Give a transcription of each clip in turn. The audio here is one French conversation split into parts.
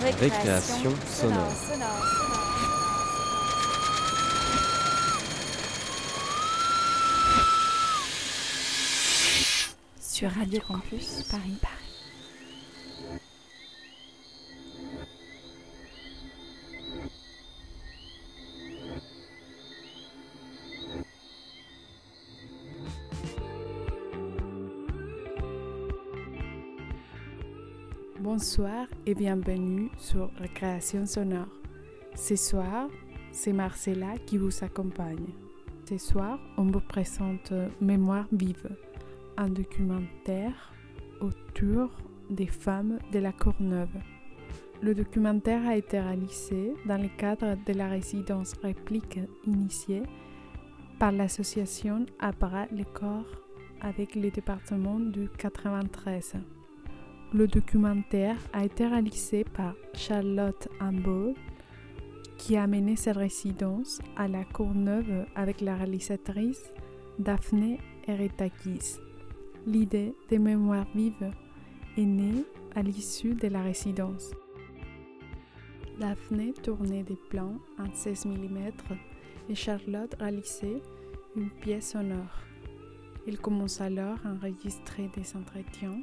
Récréation sonore. Sur Radio Campus Paris. Paris. Et bienvenue sur Récréation sonore. Ce soir, c'est Marcella qui vous accompagne. Ce soir, on vous présente Mémoire vive, un documentaire autour des femmes de la Courneuve. Le documentaire a été réalisé dans le cadre de la résidence réplique initiée par l'association Abra le corps avec le département du 93. Le documentaire a été réalisé par Charlotte Ambo, qui a mené cette résidence à la Courneuve avec la réalisatrice Daphné Eretakis. L'idée des mémoires vives est née à l'issue de la résidence. Daphné tournait des plans en 16 mm et Charlotte réalisait une pièce sonore. Il commence alors à enregistrer des entretiens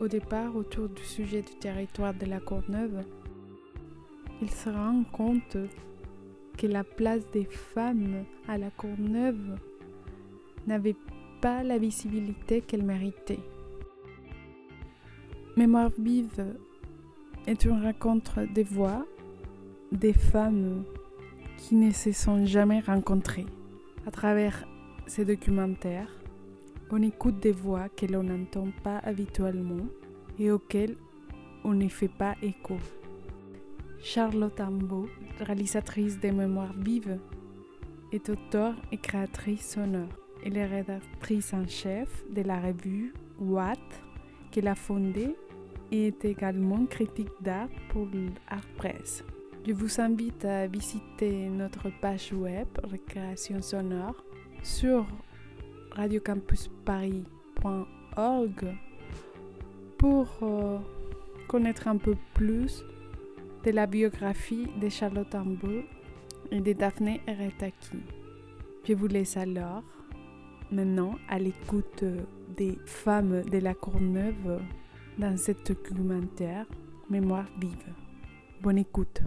au départ, autour du sujet du territoire de la Courneuve, il se rend compte que la place des femmes à la Courneuve n'avait pas la visibilité qu'elle méritait. Mémoire vive est une rencontre des voix des femmes qui ne se sont jamais rencontrées. À travers ces documentaires, on écoute des voix que l'on n'entend pas habituellement et auxquelles on ne fait pas écho. Charlotte Ambo, réalisatrice des Mémoires vives, est auteure et créatrice sonore. Elle est rédactrice en chef de la revue Watt qu'elle a fondée et est également critique d'art pour l'Art Press. Je vous invite à visiter notre page web Récréation sonore sur radiocampusparis.org pour euh, connaître un peu plus de la biographie de Charlotte Ambo et de Daphné Eretaki. Je vous laisse alors maintenant à l'écoute des femmes de la Courneuve dans ce documentaire Mémoire vive. Bonne écoute.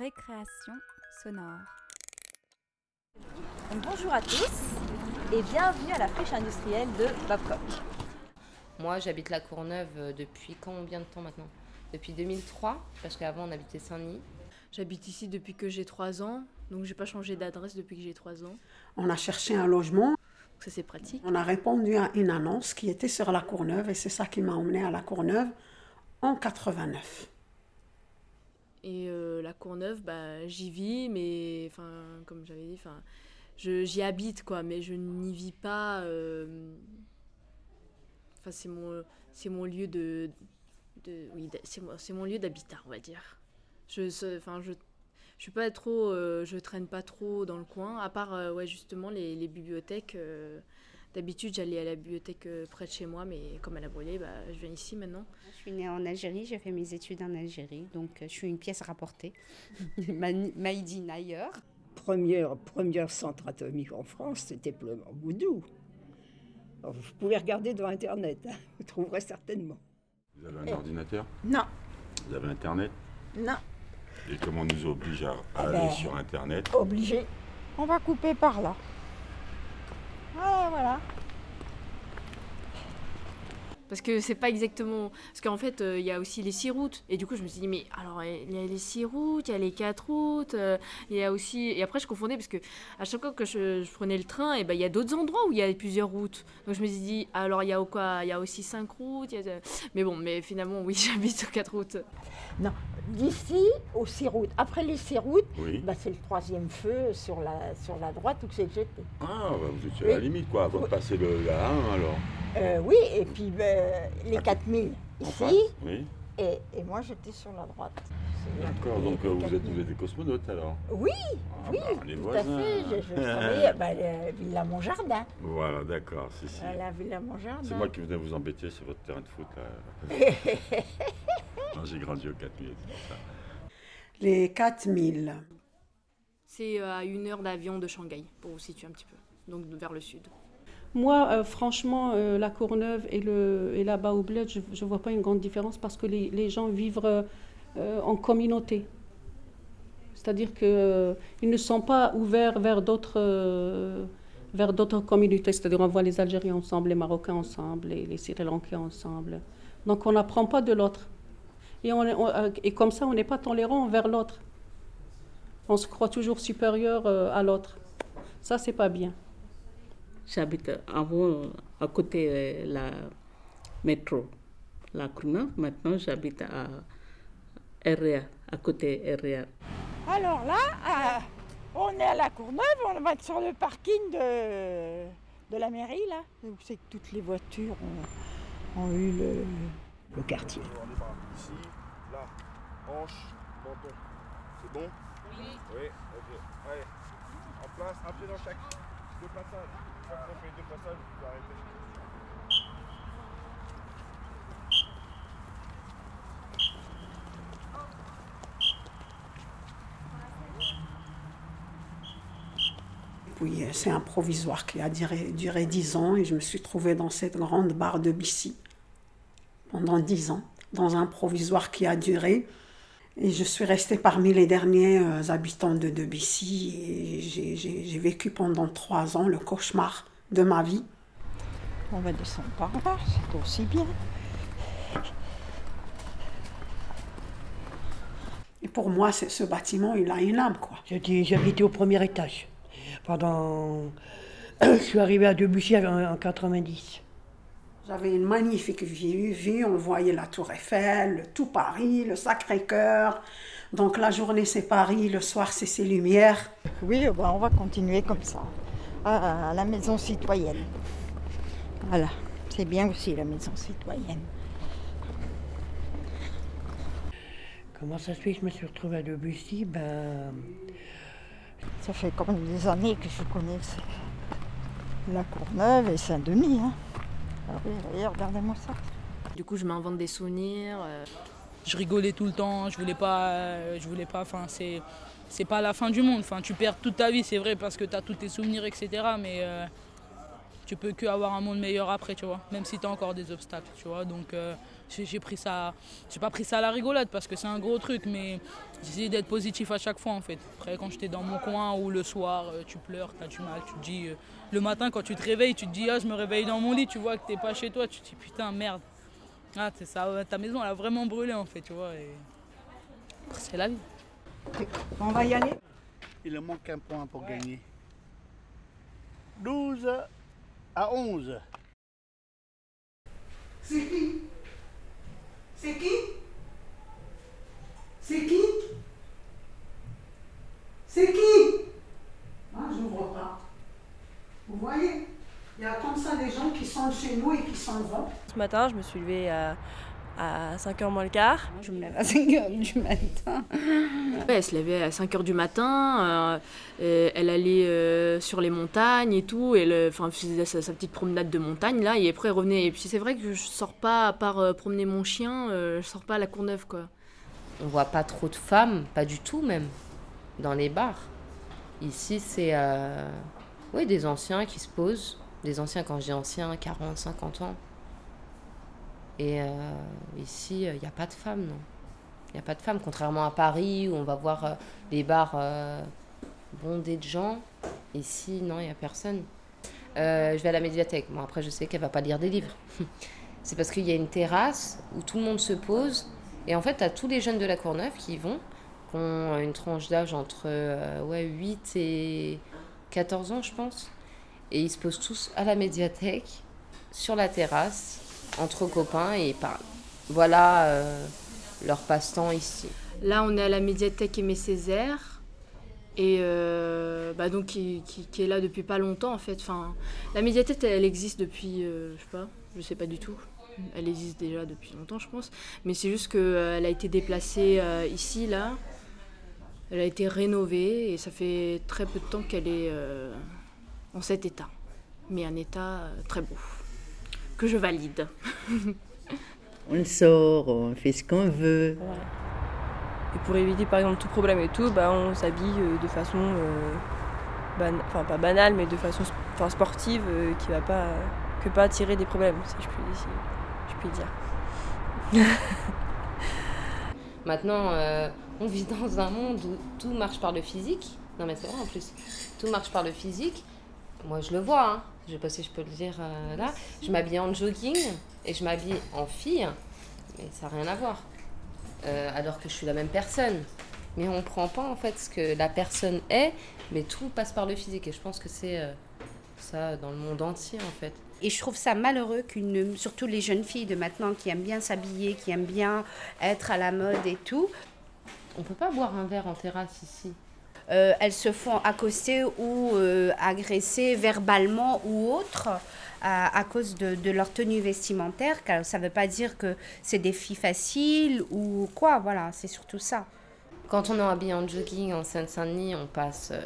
Récréation sonore. bonjour à tous et bienvenue à la friche industrielle de Babcock. Moi j'habite la Courneuve euh, depuis combien de temps maintenant? Depuis 2003, parce qu'avant on habitait Saint-Denis. J'habite ici depuis que j'ai 3 ans, donc j'ai pas changé d'adresse depuis que j'ai 3 ans. On a cherché un logement. Ça c'est pratique. On a répondu à une annonce qui était sur la Courneuve et c'est ça qui m'a emmené à la Courneuve en 89. Et euh, la Courneuve, bah, j'y vis, mais enfin, comme j'avais dit, enfin, j'y habite, quoi, mais je n'y vis pas. Euh, c'est mon, c'est mon lieu de, de oui, c'est mon, mon lieu d'habitat, on va dire. Je, enfin, je, je suis pas trop, euh, je traîne pas trop dans le coin, à part, ouais, justement les, les bibliothèques. D'habitude, j'allais à la bibliothèque euh, près de chez moi, mais comme elle a brûlé, bah, je viens ici maintenant. Je suis née en Algérie, j'ai fait mes études en Algérie, donc euh, je suis une pièce rapportée. Made ailleurs. Première, première centre atomique en France, c'était Pleument-Boudou. Vous pouvez regarder dans Internet, hein, vous trouverez certainement. Vous avez un ordinateur Non. Vous avez Internet Non. Et comment on nous oblige à Ah aller ben, sur Internet Obligé. On va couper par là. Voilà, voilà. Parce que c'est pas exactement. Parce qu'en fait, euh, il y a aussi les six routes. Et du coup, je me suis dit, mais alors, il y a les six routes, il y a les quatre routes, euh, il y a aussi. Et après, je confondais parce que à chaque fois que je, je prenais le train, et ben, il y a d'autres endroits où il y a plusieurs routes. Donc, je me suis dit, alors, il y a, quoi, il y a aussi cinq routes. il Y a... Mais bon, mais finalement, oui, j'habite sur quatre routes. Non, d'ici aux six routes. Après les six routes, Oui. bah, c'est le troisième feu sur la, sur la droite où c'est le jeté. Ah, bah, vous étiez Oui. à la limite, quoi, avant de passer le, la 1 alors. Euh, oui, et puis ben, les 4000 En ici, face Oui. et, et moi j'étais sur la droite. D'accord, donc euh, vous quatre êtes, mille. vous êtes des cosmonautes alors Oui, Ah, oui, bah, les tout voisins. à fait. Je, je travaillais bah, à la Villa Monjardin. Voilà, d'accord, si, si. À la Villa Monjardin. C'est moi qui venais vous embêter sur votre terrain de foot là. j'ai grandi au 4000, c'est pour ça. Les 4000. C'est euh, à une heure d'avion de Shanghai, pour vous situer un petit peu, donc vers le sud. Moi, euh, franchement, euh, la Courneuve et, le, et je ne vois pas une grande différence parce que les, gens vivent euh, en communauté. C'est-à-dire qu'ils ne sont pas ouverts vers d'autres vers d'autres communautés. C'est-à-dire on voit les Algériens ensemble, les Marocains ensemble, les, les Sri Lankais ensemble. Donc on n'apprend pas de l'autre. Et, comme ça, on n'est pas tolérant envers l'autre. On se croit toujours supérieur à l'autre. Ça, c'est pas bien. J'habite avant à côté de la métro, la Courneuve. Maintenant, j'habite à RER, à côté RER. Alors là, ah, on est à la Courneuve, on va être sur le parking de, de la mairie là. Où c'est que toutes les voitures ont, ont eu le, le quartier. Ici, là, hanche, menton. C'est bon? Oui. Oui, ok. Allez, en place, un pied dans chaque. Deux passages. Puis euh, c'est un provisoire qui a duré, duré 10 ans et je me suis trouvée dans cette grande barre de Bissy pendant 10 ans, dans un provisoire qui a duré. Et je suis restée parmi les derniers euh, habitants de Debussy et j'ai- vécu pendant trois ans le cauchemar de ma vie. On va descendre par là, c'est aussi bien. Et pour moi, ce bâtiment, il a une âme, quoi. J'habitais au premier étage. Pendant. Je suis arrivée à Debussy en, en 90. J'avais une magnifique vue, vue, on voyait la Tour Eiffel, le tout Paris, le Sacré-Cœur. Donc la journée c'est Paris, le soir c'est ses lumières. Oui, eh ben, on va continuer comme ça, à, la maison citoyenne. Voilà, c'est bien aussi la maison citoyenne. Comment ça se fait que je me suis retrouvée à Debussy? Ben. Ça fait quand même des années que je connais la Courneuve et Saint-Denis. Hein. Ah oui, regardez-moi ça. Du coup, je m'invente des souvenirs. euh, Je rigolais tout le temps, je voulais pas, euh, je voulais pas, enfin c'est, c'est pas la fin du monde. Enfin, tu perds toute ta vie, c'est vrai, parce que tu as tous tes souvenirs, etc. Mais euh, tu peux que avoir un monde meilleur après, tu vois. Même si tu as encore des obstacles, tu vois. Donc euh, j'ai, pris ça, j'ai pas pris ça à la rigolade parce que c'est un gros truc, mais j'ai essayé d'être positif à chaque fois en fait. Après, quand j'étais dans mon coin ou le soir, tu pleures, tu as du mal, tu te dis. euh, le matin, quand tu te réveilles, tu te dis, ah, je me réveille dans mon lit, tu vois que t'es pas chez toi, tu te dis, putain, merde. Ah, c'est ça, ta maison, elle a vraiment brûlé en fait, tu vois. et C'est la vie. On va y aller Il manque un point pour gagner. 12 à 11. C'est qui? C'est qui? C'est qui? C'est qui Ah, j'ouvre pas. Vous voyez Il y a comme ça chez nous et qui s'en vont. Ce matin, je me suis levée à, à 5h moins le quart. Je me lève à 5h du matin. Ouais, elle se levait à 5h du matin, euh, et elle allait euh, sur les montagnes et tout, et le- enfin, elle faisait sa, sa petite promenade de montagne là, et après elle revenait. Et puis c'est vrai que je sors pas, à part euh, promener mon chien, euh, je sors pas à la Courneuve quoi. On voit pas trop de femmes, pas du tout même, dans les bars. Ici, c'est euh, oui, des anciens qui se posent. Des anciens, quand je dis anciens, 40, 50 ans. Et euh, ici, il n'y a pas de femmes, non. Il n'y a pas de femmes, contrairement à Paris où on va voir euh, les bars euh, bondés de gens. Ici, non, il n'y a personne. Euh, je vais à la médiathèque. Bon, après, je sais qu'elle va pas lire des livres. C'est parce qu'il y a une terrasse où tout le monde se pose. Et en fait, tu as tous les jeunes de la Courneuve qui y vont, qui ont une tranche d'âge entre ouais, 8 et 14 ans, je pense. Et ils se posent tous à la médiathèque, sur la terrasse, entre copains, et parlent. Voilà euh, leur passe-temps ici. Là, on est à la médiathèque Aimé Césaire. Et euh, bah donc qui, est là depuis pas longtemps en fait. Enfin, la médiathèque elle existe depuis, euh, je sais pas, je sais pas du tout. elle existe déjà depuis longtemps, je pense. Mais c'est juste qu'elle a été déplacée euh, ici, là. Elle a été rénovée et ça fait très peu de temps qu'elle est euh, en cet état. Mais un état euh, très beau, que je valide. On sort, on fait ce qu'on veut. Et pour éviter par exemple tout problème et tout, bah, on s'habille euh, de façon, euh, ban- enfin pas banale, mais de façon sp- enfin, sportive euh, qui va pas, que pas attirer des problèmes, si je puis, si je puis dire. Maintenant, euh, on vit dans un monde où tout marche par le physique. Non, mais c'est vrai en plus. Tout marche par le physique. Moi, je le vois. Hein. Je sais pas si je peux le dire euh, là. Je m'habille en jogging et je m'habille en fille. Mais ça n'a rien à voir. Euh, alors que je suis la même personne. Mais on prend pas en fait ce que la personne est, mais tout passe par le physique. Et je pense que c'est euh, ça dans le monde entier en fait. Et je trouve ça malheureux qu'une, surtout les jeunes filles de maintenant qui aiment bien s'habiller, qui aiment bien être à la mode et tout. On peut pas boire un verre en terrasse ici. Euh, elles se font accoster ou euh, agresser verbalement ou autre à, à cause de, leur tenue vestimentaire. Car ça ne veut pas dire que c'est des filles faciles ou quoi. Voilà, c'est surtout ça. Quand on est habillé en jogging en Seine-Saint-Denis, on passe euh,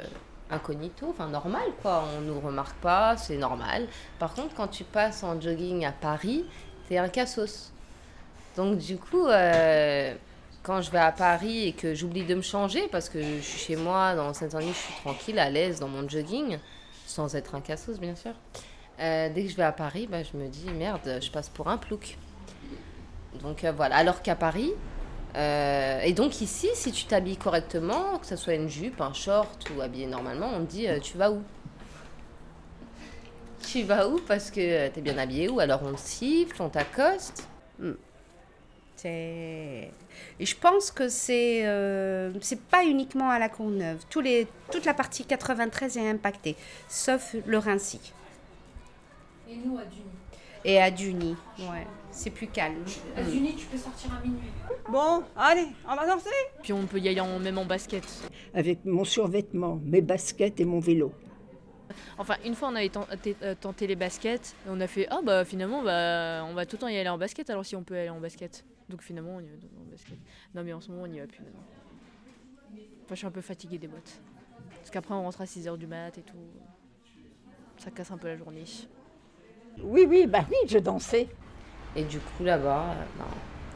incognito, enfin normal quoi, on nous remarque pas, c'est normal. Par contre, quand tu passes en jogging à Paris, t'es un cassos. Donc du coup, euh, quand je vais à Paris et que j'oublie de me changer, parce que je suis chez moi, dans Seine-Saint-Denis, je suis tranquille, à l'aise dans mon jogging, sans être un cassos bien sûr. Euh, dès que je vais à Paris, bah, je me dis merde, je passe pour un plouc. Donc euh, voilà, alors qu'à Paris, euh, et donc ici, si tu t'habilles correctement, que ce soit une jupe, un short ou habillé normalement, on te dit tu vas où? Tu vas où parce que t'es bien habillé ou alors on siffle, on t'accoste. C'est... Et je pense que c'est euh, c'est pas uniquement à la Courneuve. Tous les, toute la partie 93 est impactée, sauf le Rincy. Et nous, à Duny. Et à Duny, ouais, c'est plus calme. À. Duny, tu peux sortir à minuit. Bon, allez, on va danser Puis on peut y aller en- même en basket. Avec mon survêtement, mes baskets et mon vélo. Enfin, une fois, on avait tenté, euh, tenté les baskets, et on a fait Ah bah finalement, bah, on va tout le temps y aller en basket, alors si on peut aller en basket. Donc finalement, on y va temps en basket. Non, mais en ce moment, on n'y va plus maintenant. Enfin, je suis un peu fatiguée des boîtes. Parce qu'après, on rentre à 6h du mat et tout. Ça casse un peu la journée. Oui, oui, bah oui, je dansais. Et du coup, là-bas, euh, ben,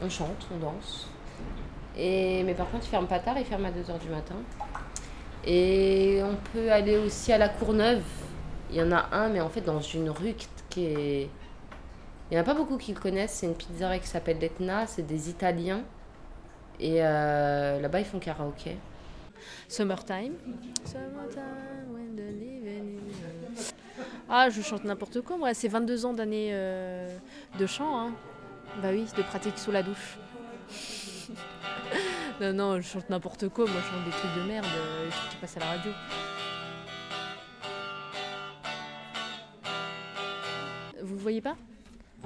on chante, on danse. Et, mais par contre, ils ferment pas tard, ils ferment à 2h du matin. Et on peut aller aussi à la Courneuve. Il y en a un, mais en fait, dans une rue qui est. Il n'y en a pas beaucoup qui le connaissent. C'est une pizzeria qui s'appelle l'Etna. C'est des Italiens. Et euh, là-bas, ils font karaoké. Summertime. Summertime, when the living is- Ah, je chante n'importe quoi, moi. C'est 22 ans d'année euh, de chant, hein. Bah oui, de pratique sous la douche. non, non, je chante n'importe quoi. Moi, je chante des trucs de merde, euh, les trucs qui à la radio. Vous voyez pas?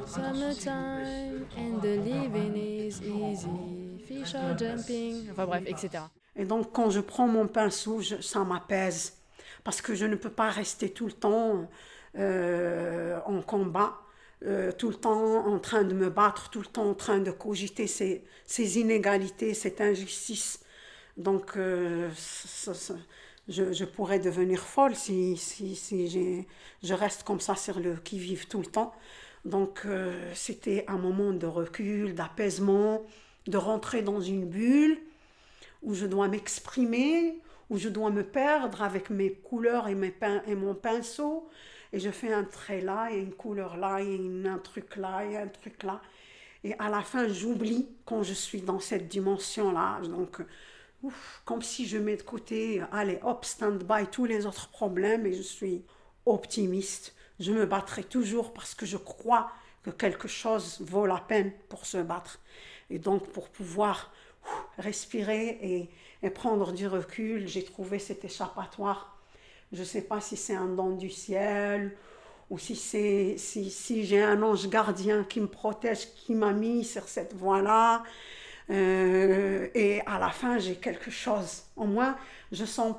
Summertime and the living is easy. Fish are jumping. Enfin bref, etc. Et donc, quand je prends mon pinceau, ça m'apaise. Parce que je ne peux pas rester tout le temps euh, en combat, euh, tout le temps en train de me battre, tout le temps en train de cogiter ces, inégalités, cette injustice. Donc, euh, je, pourrais devenir folle si, je reste comme ça sur le qui-vive tout le temps. Donc, euh, c'était un moment de recul, d'apaisement, de rentrer dans une bulle où je dois m'exprimer, où je dois me perdre avec mes couleurs et, mes pin- et mon pinceau. Et je fais un trait là, et une couleur là, et un truc là, et un truc là. Et à la fin, j'oublie quand je suis dans cette dimension-là. Donc, comme si je mets de côté, allez, hop, stand-by tous les autres problèmes, et je suis optimiste. Je me battrai toujours parce que je crois que quelque chose vaut la peine pour se battre. Et donc, pour pouvoir respirer et, et prendre du recul, j'ai trouvé cet échappatoire. Je ne sais pas si c'est un don du ciel ou si, c'est, si, si j'ai un ange gardien qui me protège, qui m'a mis sur cette voie-là. Euh, et à la fin, j'ai quelque chose. Au moins, je sens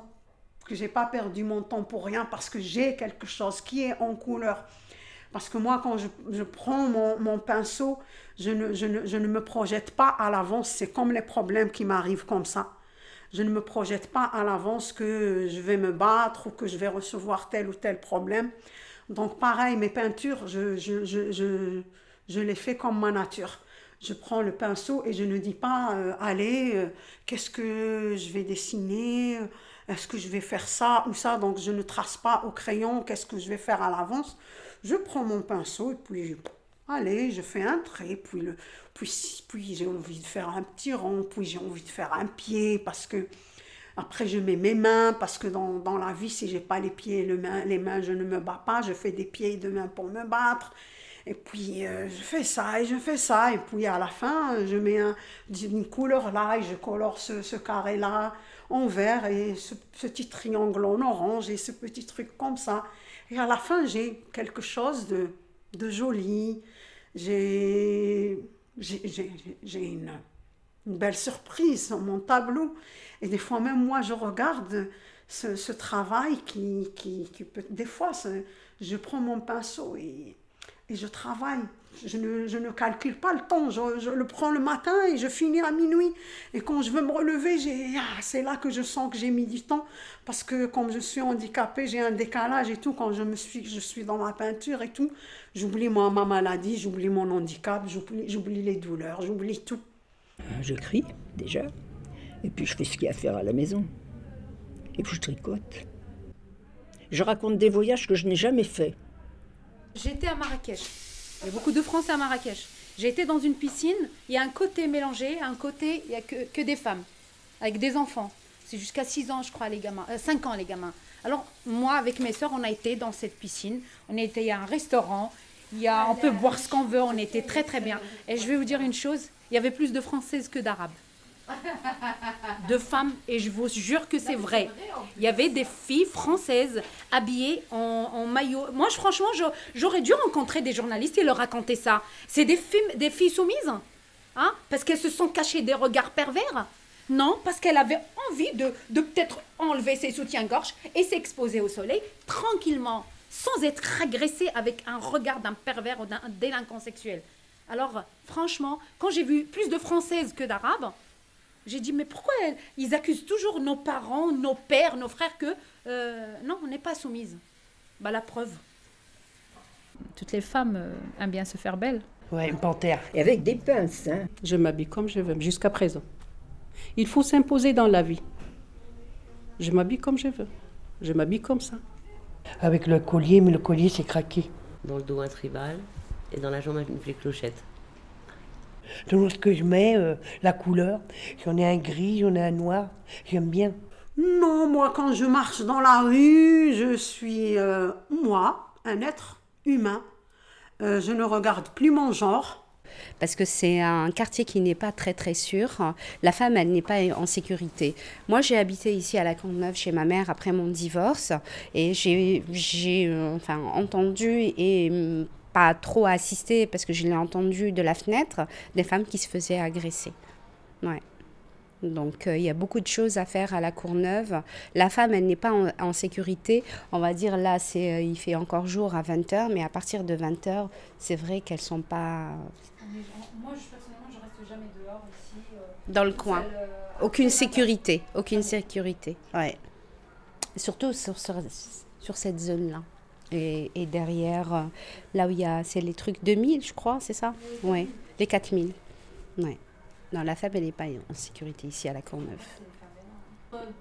que j'ai pas perdu mon temps pour rien parce que j'ai quelque chose qui est en couleur. Parce que moi, quand je, je prends mon, mon pinceau, je ne, je, ne, je ne me projette pas à l'avance. C'est comme les problèmes qui m'arrivent comme ça. Je ne me projette pas à l'avance que je vais me battre ou que je vais recevoir tel ou tel problème. Donc pareil, mes peintures, je, je, les fais comme ma nature. Je prends le pinceau et je ne dis pas, euh, allez, euh, qu'est-ce que je vais dessiner? Est-ce que je vais faire ça ou ça? Donc je ne trace pas au crayon qu'est-ce que je vais faire à l'avance. Je prends mon pinceau et puis, allez, je fais un trait, puis, le, puis, puis j'ai envie de faire un petit rond, puis j'ai envie de faire un pied parce que après, je mets mes mains parce que dans, la vie, si j'ai pas les pieds et les mains, je ne me bats pas. Je fais des pieds et des mains pour me battre. Et puis, euh, je fais ça et je fais ça. Et puis, à la fin, je mets un, une couleur là et je colore ce, carré-là en vert et ce petit triangle en orange et ce petit truc comme ça. Et à la fin, j'ai quelque chose de, de joli. J'ai une, une belle surprise sur mon tableau. Et des fois, même moi, je regarde ce, ce travail qui, qui, qui, peut. Des fois, je prends mon pinceau et, et je travaille. Je ne, je ne, calcule pas le temps. Je, je, le prends le matin et je finis à minuit. Et quand je veux me relever, ah, c'est là que je sens que j'ai mis du temps. Parce que comme je suis handicapée, j'ai un décalage et tout. Quand je, me suis, je suis dans ma peinture et tout, j'oublie moi, ma maladie, j'oublie mon handicap, j'oublie les douleurs, j'oublie tout. J'écris déjà. Et puis je fais ce qu'il y a à faire à la maison. Et puis je tricote. Je raconte des voyages que je n'ai jamais faits. J'étais à Marrakech. Il y a beaucoup de Français à Marrakech. J'ai été dans une piscine, il y a un côté mélangé, un côté, il n'y a que, des femmes, avec des enfants. C'est jusqu'à 6 ans, je crois, les gamins. Euh, 5 ans, les gamins. Alors, moi, avec mes soeurs, on a été dans cette piscine. On a été, a un restaurant, on peut boire ce qu'on veut, on était très, très bien. Et je vais vous dire une chose, il y avait plus de Françaises que d'Arabes de femmes et je vous jure que c'est vrai. Il y avait des filles françaises habillées en, maillot. Moi, franchement, j'aurais dû rencontrer des journalistes et leur raconter ça. C'est des, filles, soumises, hein, parce qu'elles se sont cachées des regards pervers. Non, parce qu'elle avait envie de, de peut-être enlever ses soutiens-gorge et s'exposer au soleil tranquillement, sans être agressée avec un regard d'un pervers ou d'un délinquant sexuel. Alors, franchement, quand j'ai vu plus de Françaises que d'Arabes, j'ai dit, mais pourquoi ils accusent toujours nos parents, nos pères, nos frères que euh, non, on n'est pas soumise Bah la preuve. Toutes les femmes euh, aiment bien se faire belle. Ouais, une panthère. Et avec des pinces. Hein. Je m'habille comme je veux, jusqu'à présent. Il faut s'imposer dans la vie. Je m'habille comme je veux. Je m'habille comme ça. Avec le collier, mais le collier c'est craqué. Dans le dos un tribal et dans la jambe une clochette. Selon ce que je mets, euh, la couleur, j'en ai un gris, j'en ai un noir, j'aime bien. Non, moi quand je marche dans la rue, je suis euh, moi, un être humain. Euh, je ne regarde plus mon genre. Parce que c'est un quartier qui n'est pas très très sûr. La femme, elle n'est pas en sécurité. Moi, j'ai habité ici à la Courneuve chez ma mère après mon divorce et j'ai enfin, entendu et pas trop assisté parce que je l'ai entendu de la fenêtre, des femmes qui se faisaient agresser. Ouais. Donc euh, il y a beaucoup de choses à faire à la Courneuve. La femme, elle n'est pas en, en, sécurité. On va dire là, c'est euh, il fait encore jour à 20h, mais à partir de 20h, c'est vrai qu'elles sont pas. Moi, je, personnellement, je reste jamais dehors ici. Euh, Dans le coin. Aucune sécurité. Aucune sécurité. Ouais. Surtout sur, sur, sur cette zone-là. Et, et, derrière, euh, là où il y a, c'est les trucs 2000, je crois, c'est ça? Oui, les 4000. Ouais. Non, la femme, elle n'est pas en sécurité ici à la Courneuve.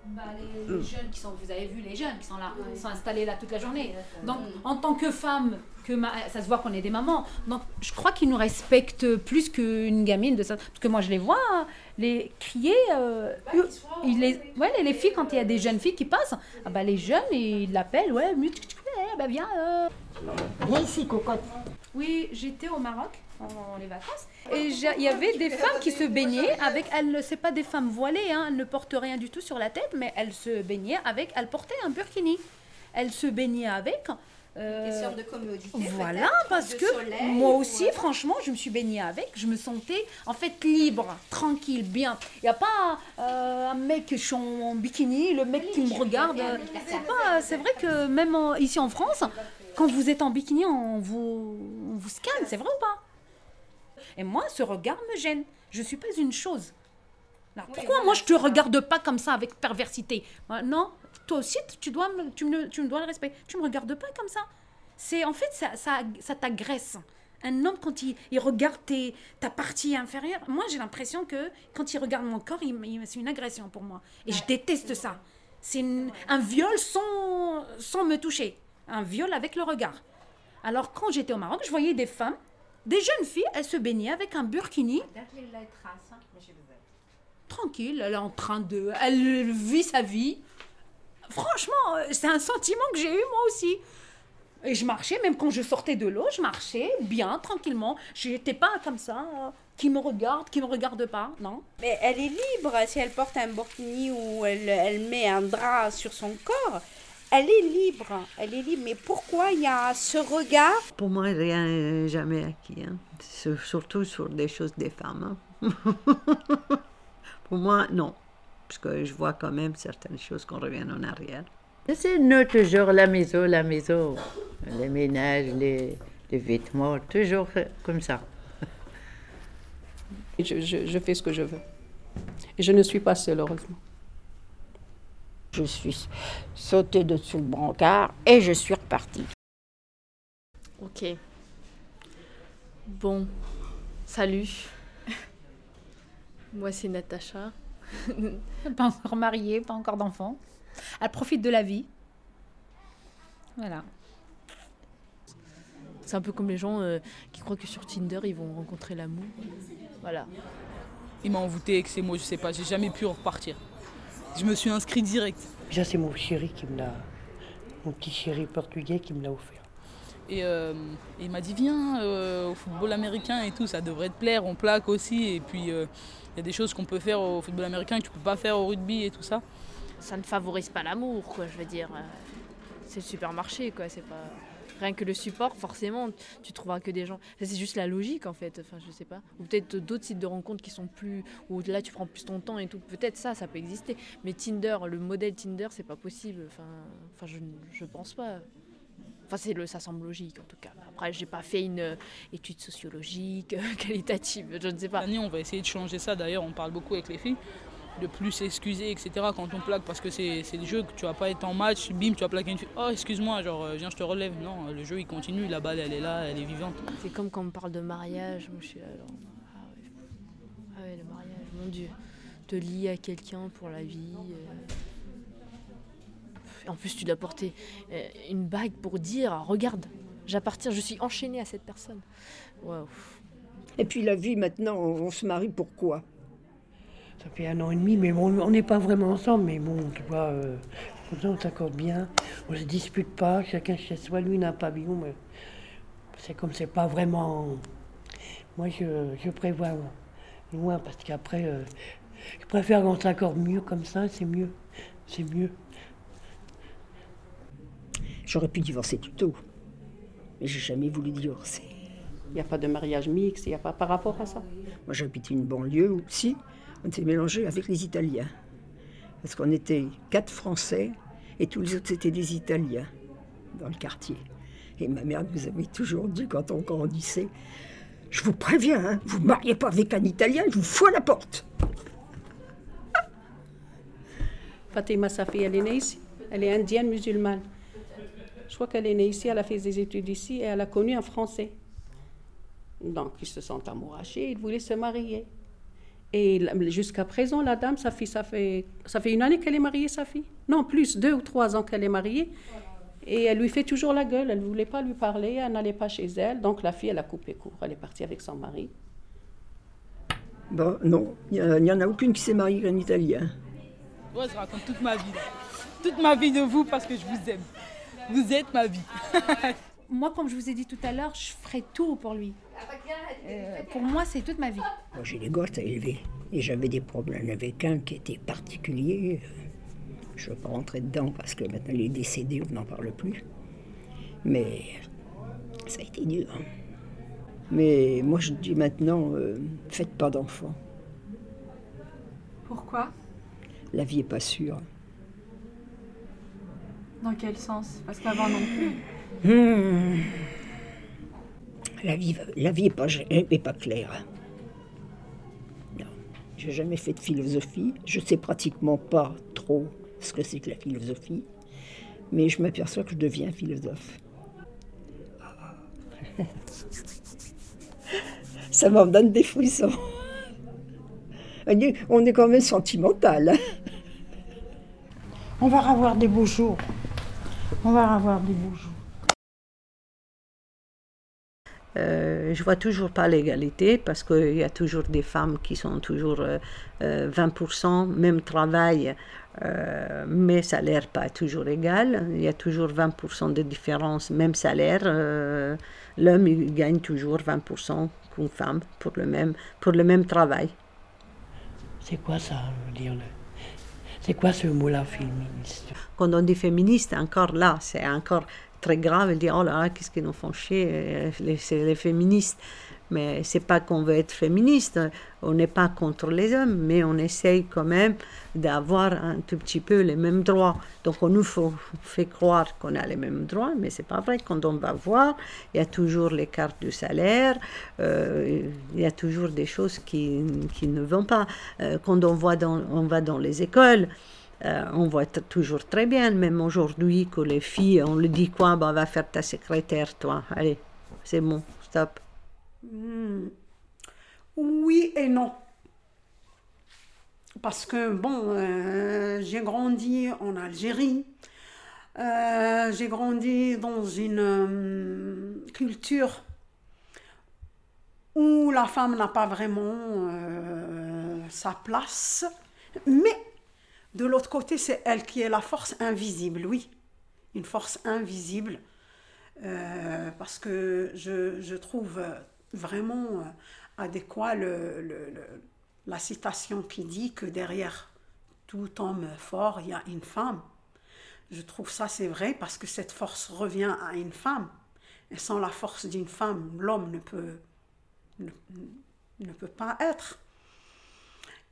Bah, les, les jeunes qui sont, vous avez vu les jeunes qui sont là, qui sont installés là toute la journée. Donc, en tant que femme, que ma, ça se voit qu'on est des mamans. Donc, je crois qu'ils nous respectent plus qu'une gamine de ça. Parce que moi, je les vois hein, les crier. Euh, ils les, ouais, les, les filles, quand il y a des jeunes filles qui passent, ah bah, les jeunes, ils l'appellent, ouais, eh, bah, viens. Euh. Viens ici, cocotte. Oui, j'étais au Maroc en les vacances. Et il y avait des femmes qui se baignaient avec, elles, c'est pas des femmes voilées, hein, elles ne portent rien du tout sur la tête, mais elles se baignaient avec, elles portaient un burkini. Elles se baignaient avec. Euh, Question de commodité. Voilà, parce que soleil, moi aussi, franchement, je me suis baignée avec, je me sentais en fait libre, tranquille, bien. Il n'y a pas euh, un mec je suis en bikini, le mec qui me regarde. C'est vrai que même en, ici en France, Quand vous êtes en bikini, on vous, on vous scanne, c'est vrai ou pas? Et moi, ce regard me gêne. Je suis pas une chose. Alors, pourquoi moi je te regarde pas comme ça avec perversité? Euh, Non, toi aussi tu dois me, tu me, tu me dois le respect. Tu me regardes pas comme ça. C'est en fait ça, ça, ça t'agresse. Un homme quand il, il regarde tes, ta partie inférieure, moi j'ai l'impression que quand il regarde mon corps, il, il- c'est une agression pour moi. Et je déteste ça. C'est un viol sans, sans me toucher. Un viol avec le regard. Alors quand j'étais au Maroc, je voyais des femmes, des jeunes filles, elles se baignaient avec un burkini tranquille, elle est en train de... Elle vit sa vie. Franchement, euh, c'est un sentiment que j'ai eu moi aussi. Et je marchais, même quand je sortais de l'eau, je marchais bien, tranquillement. Je n'étais pas comme ça, euh, qui me regarde, qui me regarde pas, non. Mais elle est libre si elle porte un burkini ou elle, elle met un drap sur son corps. Elle est libre, elle est libre. Mais pourquoi il y a ce regard? Pour moi, rien n'est jamais acquis. hein. Sur- Surtout sur des choses des femmes. hein. Pour moi, non. Parce que je vois quand même certaines choses qu'on revient en arrière. C'est nous, toujours la maison, la maison. Les ménages, les, les vêtements, toujours comme ça. Je, je- je fais ce que je veux. Et je ne suis pas seule, heureusement. Je suis sautée dessus le brancard et je suis repartie. Ok. Bon, salut. Moi, c'est Natacha. pas encore mariée, pas encore d'enfant. Elle profite de la vie. Voilà. C'est un peu comme les gens euh, qui croient que sur Tinder, ils vont rencontrer l'amour. Voilà. Il m'a envoûté avec ses mots, je sais pas, j'ai jamais pu repartir. Je me suis inscrit direct. Ça, c'est mon chéri qui me l'a. Mon petit chéri portugais qui me l'a offert. Et euh, il m'a dit viens euh, au football américain et tout, ça devrait te plaire, on plaque aussi. Et puis euh, y a des choses qu'on peut faire au football américain que tu peux pas faire au rugby et tout ça. Ça ne favorise pas l'amour, quoi, je veux dire. C'est le supermarché, quoi, c'est pas... Rien que le support, forcément, tu trouveras que des gens... C'est juste la logique, en fait, enfin, je sais pas. Ou peut-être d'autres sites de rencontres qui sont plus... Où là, tu prends plus ton temps et tout. Peut-être ça, ça peut exister. Mais Tinder, le modèle Tinder, c'est pas possible. Enfin, enfin je, je pense pas. Enfin, c'est le, ça semble logique, en tout cas. Après, j'ai pas fait une euh, étude sociologique, qualitative, je ne sais pas. Cette année, on va essayer de changer ça. D'ailleurs, on parle beaucoup avec les filles de plus s'excuser, etc. quand on plaque, parce que c'est c'est le jeu que tu vas pas être en match, bim, tu vas plaquer une fille. Oh, excuse-moi, genre, euh, viens, je te relève. Non, le jeu il continue, la balle elle est là, elle est vivante. C'est comme quand on me parle de mariage, moi je suis là, genre, ah ouais, ah ouais, le mariage, mon Dieu, te lier à quelqu'un pour la vie. euh. En plus, tu dois porter euh, une bague pour dire, regarde, j'appartiens, je suis enchaînée à cette personne. Waouh. Et puis la vie maintenant, on, on se marie pourquoi Ça fait un an et demi, mais bon, on n'est pas vraiment ensemble. Mais bon, tu vois, euh, on s'accorde bien. On se dispute pas, chacun chez soi. Lui, il a un pavillon, mais c'est comme c'est pas vraiment. Moi, je, je prévois loin parce qu'après, euh, je préfère qu'on s'accorde mieux comme ça, c'est mieux. C'est mieux. J'aurais pu divorcer plus tôt, mais j'ai jamais voulu divorcer. Il n'y a pas de mariage mixte, il n'y a pas par rapport à ça? Moi, j'habite une banlieue aussi. On s'est mélangé avec les Italiens. Parce qu'on était quatre Français et tous les autres, c'était des Italiens dans le quartier. Et ma mère nous avait toujours dit, quand on grandissait, je vous préviens, hein, vous ne mariez pas avec un Italien, je vous fous à la porte. Fatima Safi, elle est née ici. Elle est indienne musulmane. Je crois qu'elle est née ici, elle a fait des études ici et elle a connu un Français. Donc, ils se sont amourachés, ils voulaient se marier. Et jusqu'à présent, la dame, sa fille, ça fait, ça fait une année qu'elle est mariée, sa fille. Non, plus, deux ou trois ans qu'elle est mariée. Et elle lui fait toujours la gueule, elle ne voulait pas lui parler, elle n'allait pas chez elle. Donc la fille, elle a coupé court, elle est partie avec son mari. Bon, non, il n'y en a aucune qui s'est mariée avec un Italien. Ouais, je raconte toute ma vie. Toute ma vie de vous parce que je vous aime. Vous êtes ma vie. Moi, comme je vous ai dit tout à l'heure, je ferai tout pour lui. Euh, pour moi, c'est toute ma vie. Moi, j'ai des gosses à élever. Et j'avais des problèmes avec un qui était particulier. Je ne veux pas rentrer dedans parce que maintenant il est décédé, on n'en parle plus. Mais ça a été dur. Mais moi, je dis maintenant, euh, faites pas d'enfants. Pourquoi? La vie est pas sûre. Dans quel sens? Parce qu'avant non plus. Hmm. La vie, la vie n'est pas, est pas claire. Non, j'ai jamais fait de philosophie. Je sais pratiquement pas trop ce que c'est que la philosophie, mais je m'aperçois que je deviens philosophe. Ça m'en donne des frissons. On est quand même sentimental. hein. On va avoir des beaux jours. On va avoir des beaux jours. Euh, je vois toujours pas l'égalité parce qu'il y a toujours des femmes qui sont toujours euh, euh, 20%, même travail, euh, mais salaire pas toujours égal. Il y a toujours 20% de différence, même salaire. euh, L'homme il gagne toujours 20% qu'une femme pour le même, pour le même travail. C'est quoi ça, je veux dire C'est quoi ce mot-là, féministe? Quand on dit féministe, encore là, c'est encore très grave. Il dit oh là, là, qu'est-ce qu'ils nous font chier, euh, c'est les féministes. Mais c'est pas qu'on veut être féministe, on n'est pas contre les hommes, mais on essaye quand même d'avoir un tout petit peu les mêmes droits. Donc on nous fait croire qu'on a les mêmes droits, mais c'est pas vrai. Quand on va voir, il y a toujours l'écart du salaire, euh, il y a toujours des choses qui, ne vont pas. Euh, quand on, voit on va dans les écoles, euh, on voit toujours très bien, même aujourd'hui, que les filles, on lui dit quoi? Ben, Va faire ta secrétaire, toi. Allez, c'est bon, stop. Hmm. Oui et non. Parce que, bon, euh, j'ai grandi en Algérie. Euh, j'ai grandi dans une euh, culture où la femme n'a pas vraiment sa place. Mais de l'autre côté, c'est elle qui est la force invisible, oui. Une force invisible. Euh, parce que je, je trouve vraiment euh, adéquat le- le- la citation qui dit que derrière tout homme fort, il y a une femme. Je trouve ça c'est vrai parce que cette force revient à une femme. Et sans la force d'une femme, l'homme ne peut, ne, ne peut pas être.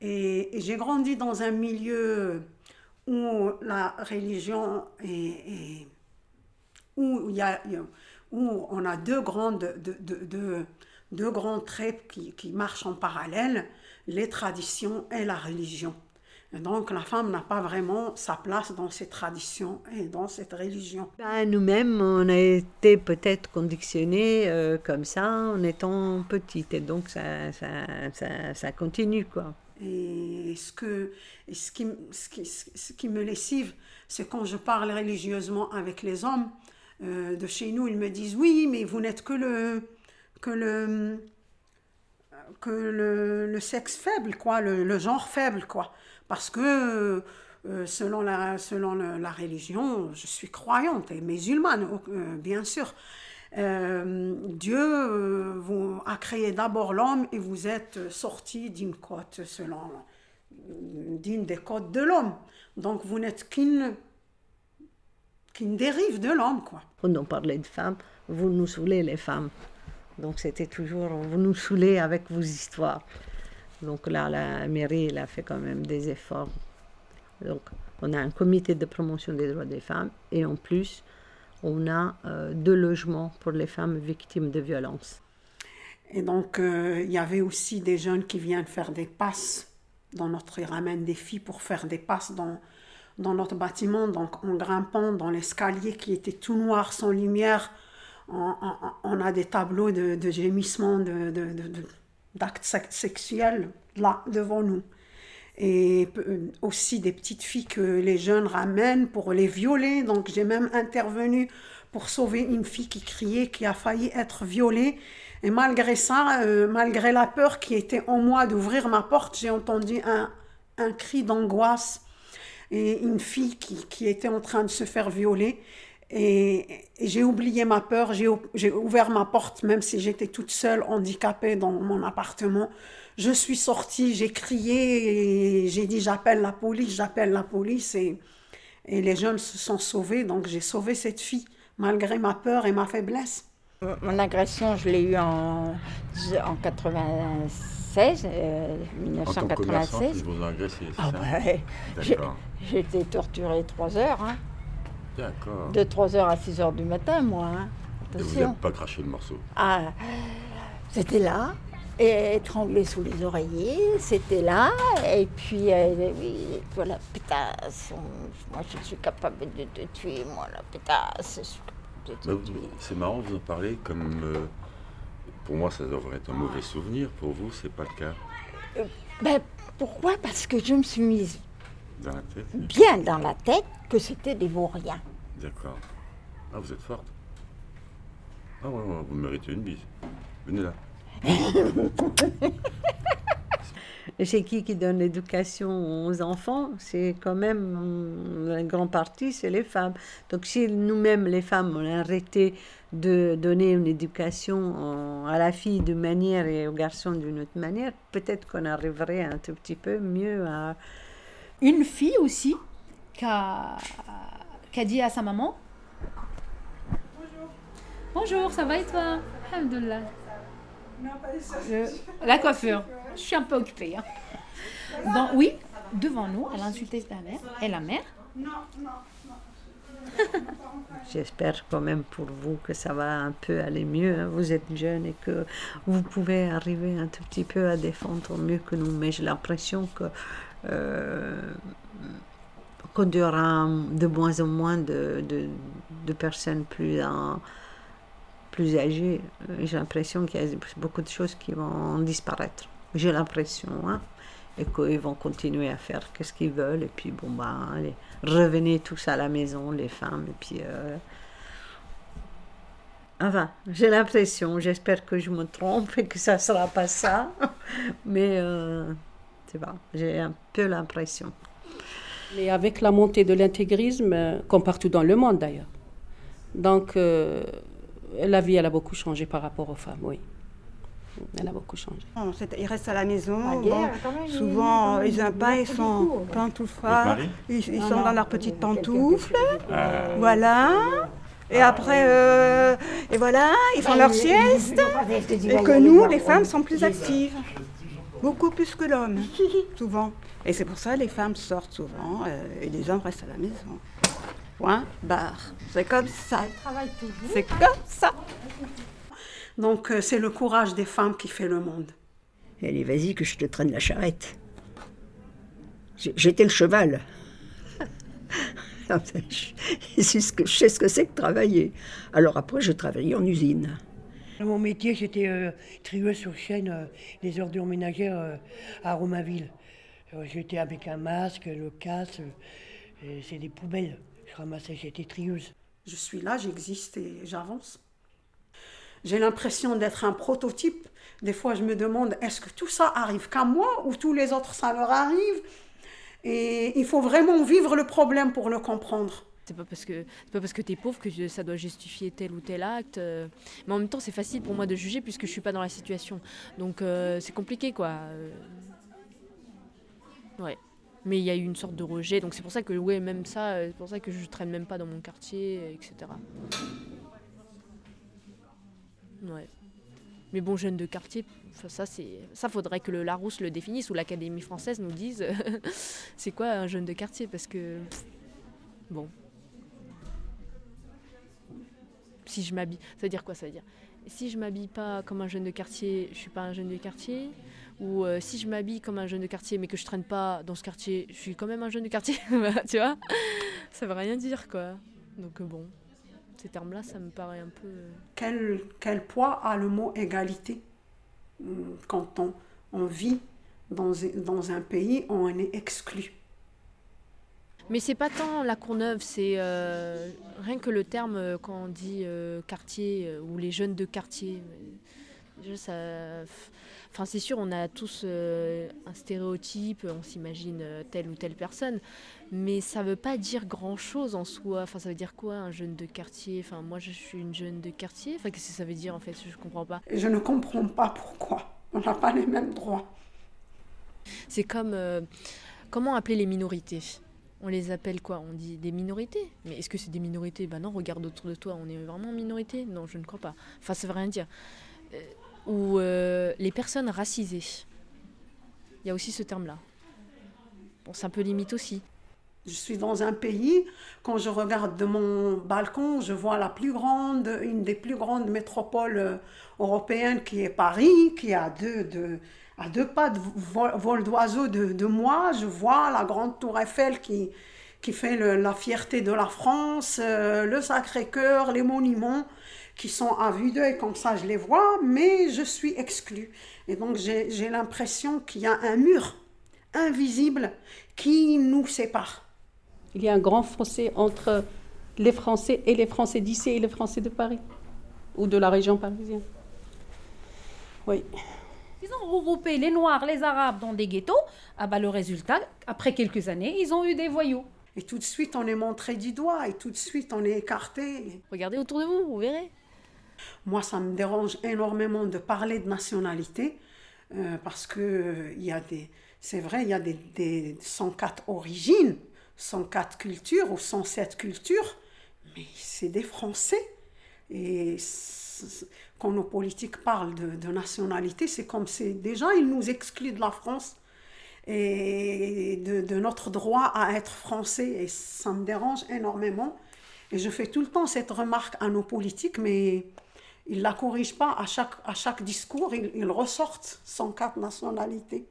Et, j'ai grandi dans un milieu où la religion est, où, y a, où on a deux, grandes, deux, deux- deux- grands traits qui, qui marchent en parallèle, les traditions et la religion. Donc la femme n'a pas vraiment sa place dans ces traditions et dans cette religion. Ben, Nous-mêmes, on a été peut-être conditionnés euh, comme ça en étant petites, et donc ça, ça, ça, ça continue, quoi. Et ce, que, ce, qui, ce, qui, ce qui me lessive, c'est quand je parle religieusement avec les hommes euh, de chez nous, ils me disent oui, mais vous n'êtes que le, que le, que le, sexe faible, quoi, le, genre faible, quoi. Parce que euh, selon, la, selon la religion, je suis croyante et musulmane, euh, bien sûr. Euh, Dieu euh, a créé d'abord l'homme et vous êtes sorti d'une côte selon d'une des côtes de l'homme. Donc vous n'êtes qu'une qu'une dérive de l'homme, quoi. Quand on parlait de femmes, vous nous saoulez les femmes. Donc c'était toujours, vous nous saoulez avec vos histoires. Donc là, la mairie, elle a fait quand même des efforts. Donc on a un comité de promotion des droits des femmes et en plus, on a euh, deux logements pour les femmes victimes de violences. Et donc, euh, il y avait aussi des jeunes qui viennent faire des passes dans notre... Ils ramènent des filles pour faire des passes dans, dans notre bâtiment. Donc, en grimpant dans l'escalier qui était tout noir, sans lumière, on, a des tableaux de, de gémissements, de, de- de- de- d'actes sex- sexuels là, devant nous. Et euh, aussi des petites filles que les jeunes ramènent pour les violer. Donc, j'ai même intervenu pour sauver une fille qui criait, qui a failli être violée. Et malgré ça, euh, malgré la peur qui était en moi d'ouvrir ma porte, j'ai entendu un, un cri d'angoisse et une fille qui, qui était en train de se faire violer. Et, et j'ai oublié ma peur, j'ai ou- j'ai ouvert ma porte, même si j'étais toute seule, handicapée dans mon appartement. Je suis sortie, j'ai crié et j'ai dit j'appelle la police, j'appelle la police. Et, et les jeunes se sont sauvés, donc j'ai sauvé cette fille, malgré ma peur et ma faiblesse. Mon agression, je l'ai eue en, en 96, euh, En tant que 1996. vous c'est Ah j'ai D'accord. j'ai été torturée trois heures. hein. D'accord. De 3h à 6h du matin, moi. hein. Et vous Attention. n'avez pas craché le morceau Ah, c'était là, et étranglé sous les oreillers, c'était là, et puis euh, voilà, pétasse, moi je suis capable de te tuer, moi la pétasse, je suis capable de te vous- tuer. C'est marrant, vous en parlez comme. euh, pour moi, ça devrait être un mauvais souvenir. Pour vous, c'est pas le cas. Euh, ben, pourquoi? Parce que je me suis mise Dans la tête? bien dans la tête que c'était des vauriens. D'accord. Ah, vous êtes forte. Ah, ouais, ouais, vous méritez une bise. Venez là. C'est qui qui donne l'éducation aux enfants? C'est quand même, hum, une grande partie, c'est les femmes. Donc si nous-mêmes, les femmes, on a arrêté de donner une éducation en- à la fille d'une manière et au garçon d'une autre manière, peut-être qu'on arriverait un tout petit peu mieux à... Une fille aussi qui a, a dit à sa maman. Bonjour, ça va et toi? Je- La coiffure. Je suis un peu occupée. hein. Oui, devant nous, elle a insulté sa mère et la mère. J'espère quand même pour vous que ça va un peu aller mieux. hein. Vous êtes jeune et que vous pouvez arriver un tout petit peu à défendre mieux que nous. Mais j'ai l'impression que euh, qu'on y aura de moins en moins de, de, de personnes plus, en- plus âgées. Euh, J'ai l'impression qu'il y a beaucoup de choses qui vont disparaître. J'ai l'impression. hein. Et qu'ils vont continuer à faire ce qu'ils veulent. Et puis, bon, bah, revenez tous à la maison, les femmes. Et puis, euh, Enfin, j'ai l'impression, j'espère que je me trompe et que ça ne sera pas ça. Mais, euh, c'est pas, j'ai un peu l'impression. Mais avec la montée de l'intégrisme, euh, comme partout dans le monde d'ailleurs. Donc, euh, la vie, elle a beaucoup changé par rapport aux femmes, oui. Elle a beaucoup changé. Bon, Ils restent à la maison. La bon, guerre, quand même, il- souvent, il- ils n'aiment pas, ils sont pantouflards. Ils, ils Non, sont non, dans leurs petites pantoufles. Ah. Voilà. Et après, euh, et voilà, ils font Bah, leur sieste. Et que nous, les femmes, sont plus actives. Beaucoup plus que l'homme, souvent. Et c'est pour ça que les femmes sortent souvent euh, et les hommes restent à la maison. Point, barre. C'est comme ça. C'est comme ça. Donc euh, c'est le courage des femmes qui fait le monde. Allez, vas-y, que je te traîne la charrette. J'étais le cheval. je sais ce que je sais ce que c'est que travailler. Alors après, je travaillais en usine. Mon métier, c'était euh, trieuse sur chaîne euh, des ordures ménagères euh, à Romainville. Euh, j'étais avec un masque, le casse, euh, et c'est des poubelles. Je ramassais, j'étais trieuse. Je suis là, j'existe et j'avance. J'ai l'impression d'être un prototype. Des fois, je me demande, est-ce que tout ça arrive qu'à moi ou tous les autres, ça leur arrive? Et il faut vraiment vivre le problème pour le comprendre. C'est pas parce que c'est pas parce que t'es pauvre que ça doit justifier tel ou tel acte. euh. Mais en même temps, c'est facile pour moi de juger puisque je suis pas dans la situation. Donc euh, c'est compliqué quoi. euh. Ouais. Mais il y a eu une sorte de rejet. Donc c'est pour ça que ouais même ça, euh, c'est pour ça que je traîne même pas dans mon quartier, etc. Ouais. Mais bon, jeune de quartier, ça c'est ça faudrait que le Larousse le définisse ou l'Académie française nous dise c'est quoi un jeune de quartier parce que bon. Si je m'habille, ça veut dire quoi ça veut dire? Si je m'habille pas comme un jeune de quartier, je suis pas un jeune de quartier ou euh, si je m'habille comme un jeune de quartier mais que je traîne pas dans ce quartier, je suis quand même un jeune de quartier, tu vois Ça veut rien dire quoi. Donc euh, bon, ces termes-là, ça me paraît un peu euh, Quel, quel poids a le mot égalité? Hum, quand on, on vit dans, dans un pays où on est exclu Mais c'est pas tant la Courneuve, c'est euh, rien que le terme quand on dit euh, quartier ou les jeunes de quartier. Ça. Enfin, c'est sûr, on a tous euh, un stéréotype, on s'imagine euh, telle ou telle personne, mais ça veut pas dire grand chose en soi. Enfin, ça veut dire quoi, un jeune de quartier? Enfin, moi, je suis une jeune de quartier. Enfin, qu'est-ce que ça veut dire en fait? Je comprends pas. Je ne comprends pas pourquoi. On n'a pas les mêmes droits. C'est comme. euh, comment appeler les minorités? On les appelle quoi? On dit des minorités Mais est-ce que c'est des minorités? Ben non, regarde autour de toi, on est vraiment minorité Non, je ne crois pas. Enfin, ça veut rien dire. Ou euh, les personnes racisées. Il y a aussi ce terme-là. Bon, c'est un peu limite aussi. Je suis dans un pays, quand je regarde de mon balcon, je vois la plus grande, une des plus grandes métropoles euh, européennes qui est Paris, qui a deux, deux, à deux pas de vol, d'oiseau de, moi. Je vois la grande tour Eiffel qui, qui fait la fierté de la France, euh, le Sacré-Cœur, les monuments qui sont à vue d'œil, comme ça je les vois, mais je suis exclue. Et donc j'ai j'ai l'impression qu'il y a un mur invisible qui nous sépare. Il y a un grand fossé entre les Français et les Français d'ici et les Français de Paris, ou de la région parisienne. Oui. Ils ont regroupé les Noirs, les Arabes dans des ghettos. Ah bah le résultat, après quelques années, ils ont eu des voyous. Et tout de suite, on est montré du doigt et tout de suite, on est écarté. Regardez autour de vous, vous verrez. Moi, ça me dérange énormément de parler de nationalité euh, parce que euh, il y a des, c'est vrai, il y a des, des 104 origines, 104 cultures ou 107 cultures, mais c'est des Français. Et quand nos politiques parlent de, nationalité, c'est comme si déjà ils nous excluent de la France et de notre droit à être français. Et ça me dérange énormément. Et je fais tout le temps cette remarque à nos politiques, mais ils ne la corrigent pas. À chaque, à chaque discours, ils, ils ressortent 104 nationalités.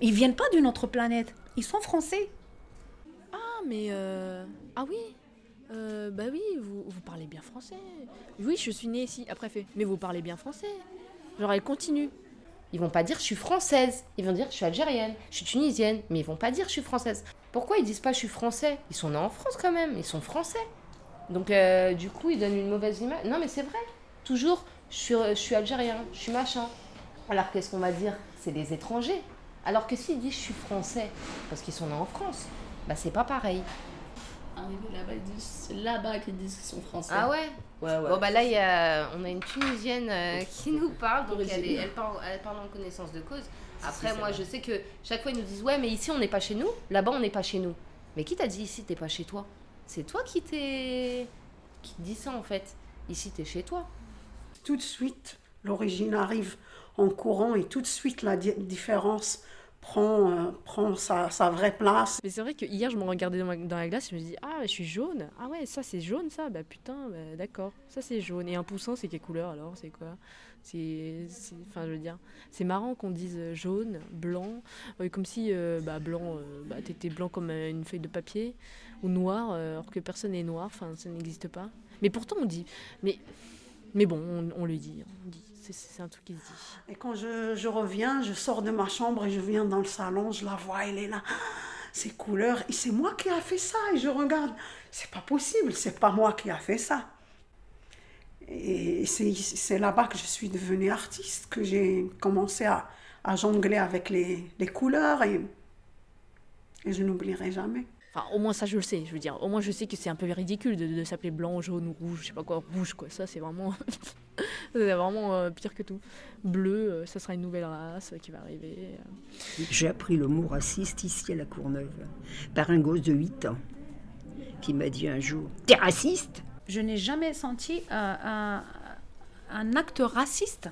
Ils viennent pas d'une autre planète. Ils sont français. Ah, mais. euh, Ah oui Euh, Bah oui, vous, vous parlez bien français. Oui, je suis née ici. Après, fait. Mais vous parlez bien français. Genre, elle continue. Ils vont pas dire je suis française, ils vont dire je suis algérienne, je suis tunisienne, mais ils vont pas dire je suis française. Pourquoi ils disent pas je suis français? Ils sont nés en France quand même, ils sont français. Donc euh, du coup ils donnent une mauvaise image. Non mais c'est vrai, toujours je suis, je suis algérien, je suis machin. Alors qu'est-ce qu'on va dire? C'est des étrangers. Alors que s'ils disent je suis français, parce qu'ils sont nés en France, bah c'est pas pareil. Arrivé là-bas, ils disent c'est là-bas qu'ils disent qu'ils sont français. Ah ouais? Ouais, ouais. Bon bah là il y a, on a une Tunisienne euh, qui nous parle, donc elle, est- elle, parle, elle parle en connaissance de cause. Après moi je sais que chaque fois ils nous disent ouais mais ici on n'est pas chez nous, là-bas on n'est pas chez nous. Mais qui t'a dit ici t'es pas chez toi? C'est toi qui t'es qui te dit ça en fait. Ici t'es chez toi. Tout de suite, l'origine arrive en courant et tout de suite, la di- différence prend, euh, prend sa, sa vraie place. Mais c'est vrai que hier, je me regardais dans, ma- dans la glace, je me dis Ah, je suis jaune. Ah ouais, ça c'est jaune, ça. Bah putain, bah, d'accord. Ça c'est jaune. Et un poussin, c'est quelle couleur alors? C'est quoi? C'est. Enfin, je veux dire, c'est marrant qu'on dise euh, jaune, blanc, euh, comme si euh, bah, blanc, euh, bah, t'étais blanc comme une feuille de papier, ou noir, euh, alors que personne n'est noir. Enfin, ça n'existe pas. Mais pourtant, on dit. Mais, mais bon, on, on le dit. C'est- un truc qui se dit. Et quand je, je reviens, je sors de ma chambre et je viens dans le salon, je la vois, elle est là. Ces couleurs, et c'est moi qui a fait ça. Et je regarde, c'est pas possible, c'est pas moi qui a fait ça. Et c'est là-bas que je suis devenue artiste, que j'ai commencé à, à jongler avec les, les couleurs et, et je n'oublierai jamais. Enfin, au moins ça, je le sais. Je veux dire, au moins je sais que c'est un peu ridicule de, de s'appeler blanc, jaune ou rouge, je sais pas quoi, rouge quoi. Ça, c'est vraiment, c'est vraiment euh, pire que tout. Bleu, euh, ça sera une nouvelle race euh, qui va arriver. euh. J'ai appris le mot raciste ici à la Courneuve par un gosse de 8 ans qui m'a dit un jour T'es raciste Je n'ai jamais senti un, un- un acte raciste.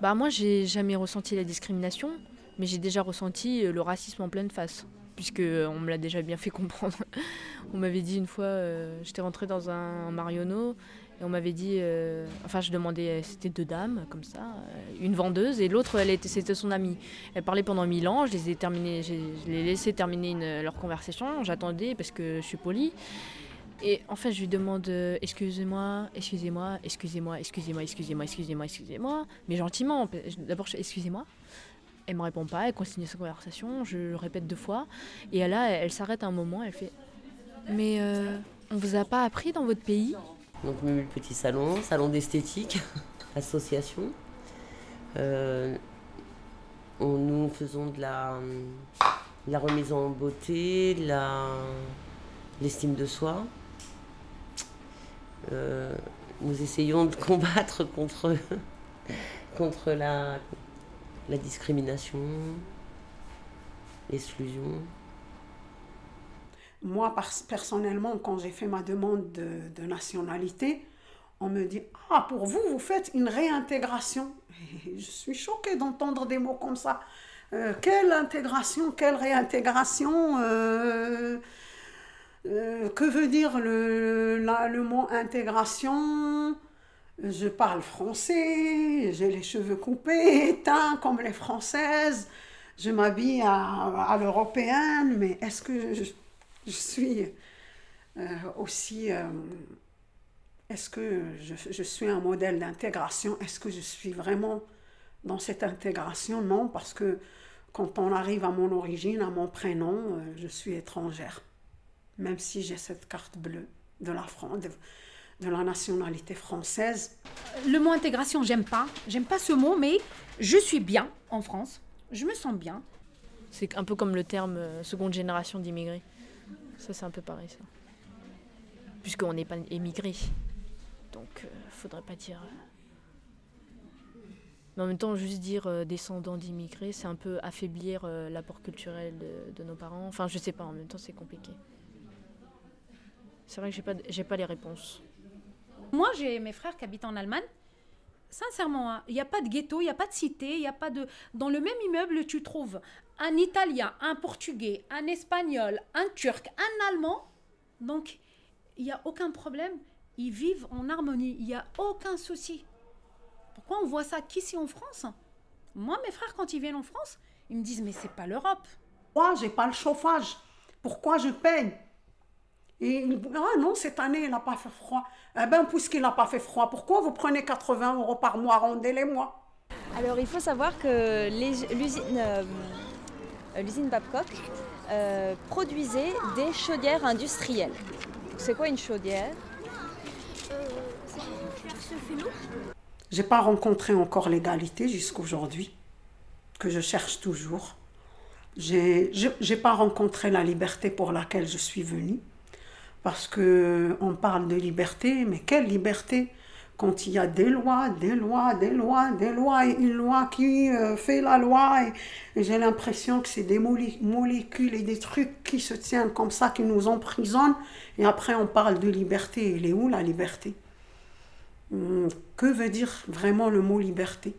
Bah moi, j'ai jamais ressenti la discrimination, mais j'ai déjà ressenti euh, le racisme en pleine face, puisque euh, on me l'a déjà bien fait comprendre. on m'avait dit une fois, euh, j'étais rentrée dans un marionneau. Et on m'avait dit, enfin je demandais, c'était deux dames comme ça, une vendeuse et l'autre, elle était, c'était son amie. Elle parlait pendant mille ans, je les ai terminé, je les ai terminer leur conversation, j'attendais parce que je suis polie. Et en fait, je lui demande excusez-moi, excusez-moi, excusez-moi, excusez-moi, excusez-moi, excusez-moi, excusez-moi, mais gentiment. D'abord, excusez-moi. Elle me répond pas, elle continue sa conversation, je le répète deux fois. Et là, elle, s'arrête un moment, elle fait Mais euh, on vous a pas appris dans votre pays? Donc le petit salon, salon d'esthétique, association. Euh, on- nous faisons de la, la remise en beauté, de l'estime de soi. Euh, nous essayons de combattre contre la, la discrimination, l'exclusion. Moi, pers- personnellement, quand j'ai fait ma demande de, nationalité, on me dit Ah, pour vous, vous faites une réintégration. Je suis choquée d'entendre des mots comme ça. Euh, quelle intégration, quelle réintégration euh, euh, Que veut dire le, le mot intégration? Je parle français, j'ai les cheveux coupés, teints comme les françaises, je m'habille à, à l'européenne, mais est-ce que je, suis euh, aussi... euh, est-ce que je, suis un modèle d'intégration? Est-ce que je suis vraiment dans cette intégration? Non, parce que quand on arrive à mon origine, à mon prénom, euh, je suis étrangère. Même si j'ai cette carte bleue de la, Fran- de, de la nationalité française. Le mot intégration, j'aime pas. J'aime pas ce mot, mais je suis bien en France. Je me sens bien. C'est un peu comme le terme euh, seconde génération d'immigrés. Ça, c'est un peu pareil, ça. Puisqu'on n'est pas émigré. Donc, euh, faudrait pas dire. euh. Mais en même temps, juste dire euh, descendant d'immigrés, c'est un peu affaiblir euh, l'apport culturel de, de nos parents. Enfin, je sais pas, en même temps, c'est compliqué. C'est vrai que j'ai pas, j'ai pas les réponses. Moi, j'ai mes frères qui habitent en Allemagne. Sincèrement, hein, il n'y a pas de ghetto, il n'y a pas de cité, il y a pas de. Dans le même immeuble, tu trouves un Italien, un Portugais, un Espagnol, un Turc, un Allemand. Donc, il n'y a aucun problème. Ils vivent en harmonie. Il n'y a aucun souci. Pourquoi on voit ça qu'ici en France? Moi, mes frères, quand ils viennent en France, ils me disent mais c'est pas l'Europe. Moi, j'ai pas le chauffage. Pourquoi je paye Et il- ah non, cette année, il n'a pas fait froid. Eh bien, puisqu'il n'a pas fait froid, pourquoi vous prenez 80 euros par mois Rendez-les-moi. Alors il faut savoir que l'usine euh, l'usine Babcock euh, produisait des chaudières industrielles. C'est quoi une chaudière? J'ai pas rencontré encore l'égalité jusqu'aujourd'hui, que je cherche toujours. J'ai pas rencontré la liberté pour laquelle je suis venue, parce que on parle de liberté, mais quelle liberté? Quand il y a des lois, des lois, des lois, des lois, et une loi qui euh, fait la loi, j'ai l'impression que c'est des molécules et des trucs qui se tiennent comme ça, qui nous emprisonnent, et après on parle de liberté. Elle est où la liberté? Hum, Que veut dire vraiment le mot liberté?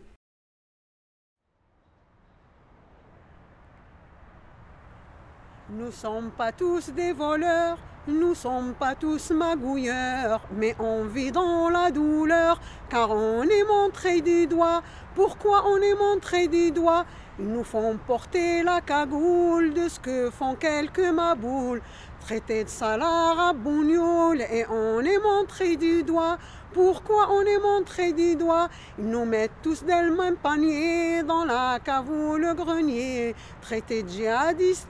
Nous sommes pas tous des voleurs, nous sommes pas tous magouilleurs, mais on vit dans la douleur, car on est montré du doigt. Pourquoi on est montré du doigt? Ils nous font porter la cagoule de ce que font quelques maboules, traités de bougnoule, et on est montré du doigt. Pourquoi on est montré du doigt Ils nous mettent tous dans le même panier, dans la cave ou le grenier, traités de djihadistes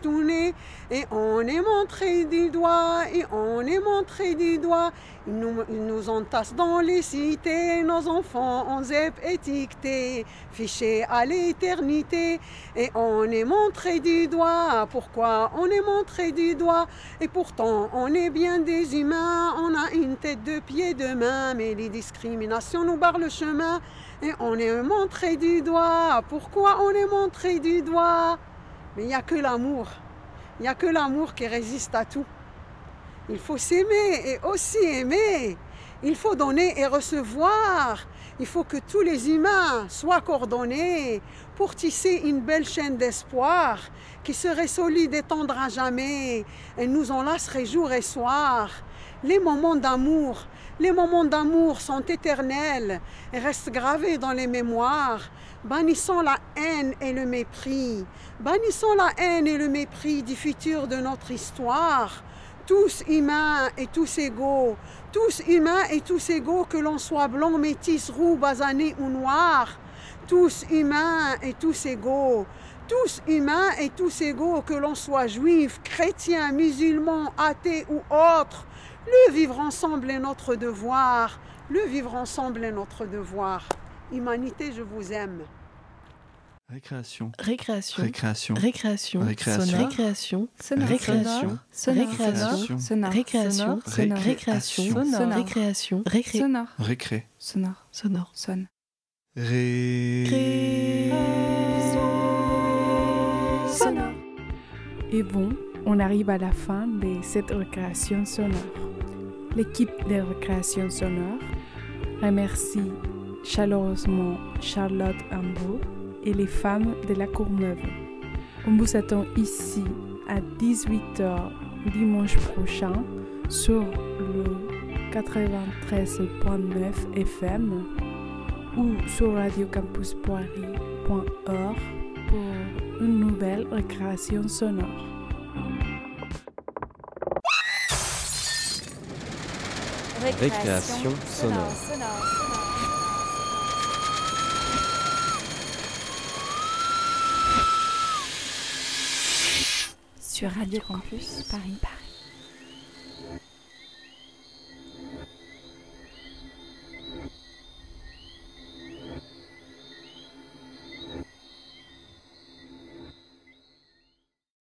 et on est montré du doigt, et on est montré du doigt. Ils nous, ils entassent dans les cités, nos enfants en ZEP étiquetés, fichés à l'éternité, et on est montré du doigt. Pourquoi on est montré du doigt Et pourtant, on est bien des humains, on a une tête, deux pieds, deux mains, mais les discriminations nous barrent le chemin, et on est montré du doigt. Pourquoi on est montré du doigt? Mais il n'y a que l'amour. Il n'y a que l'amour qui résiste à tout. Il faut s'aimer et aussi aimer. Il faut donner et recevoir. Il faut que tous les humains soient coordonnés pour tisser une belle chaîne d'espoir qui serait solide et tendre à jamais et nous enlacerait jour et soir. Les moments d'amour, les moments d'amour sont éternels et restent gravés dans les mémoires. Bannissons la haine et le mépris. Bannissons la haine et le mépris du futur de notre histoire tous humains et tous égaux, tous humains et tous égaux, que l'on soit blanc, métis, roux, basané ou noir, tous humains et tous égaux, tous humains et tous égaux, que l'on soit juif, chrétien, musulman, athée ou autre. Le vivre ensemble est notre devoir, le vivre ensemble est notre devoir. Humanité, je vous aime. Récréation. Récréation. Récréation. Récréation. Récréation. Sonore. Récréation. Sonore. Récréation. Sonore. Récréation. Sonore. Récréation. Sonore. Récréation. Sonore. Récréation. Récré. Sonore. Récré. Sonore. Sonore. Sonne. Ré. Sonore. Et bon, on arrive à la fin de cette récréation sonore. L'équipe de récréation sonore remercie chaleureusement Charlotte Ambo et les femmes de la Courneuve. On vous attend ici à 18h dimanche prochain sur le 93.9 FM ou sur radiocampusparis.org pour une nouvelle récréation sonore. Récréation sonore. Sur Radio Campus Paris.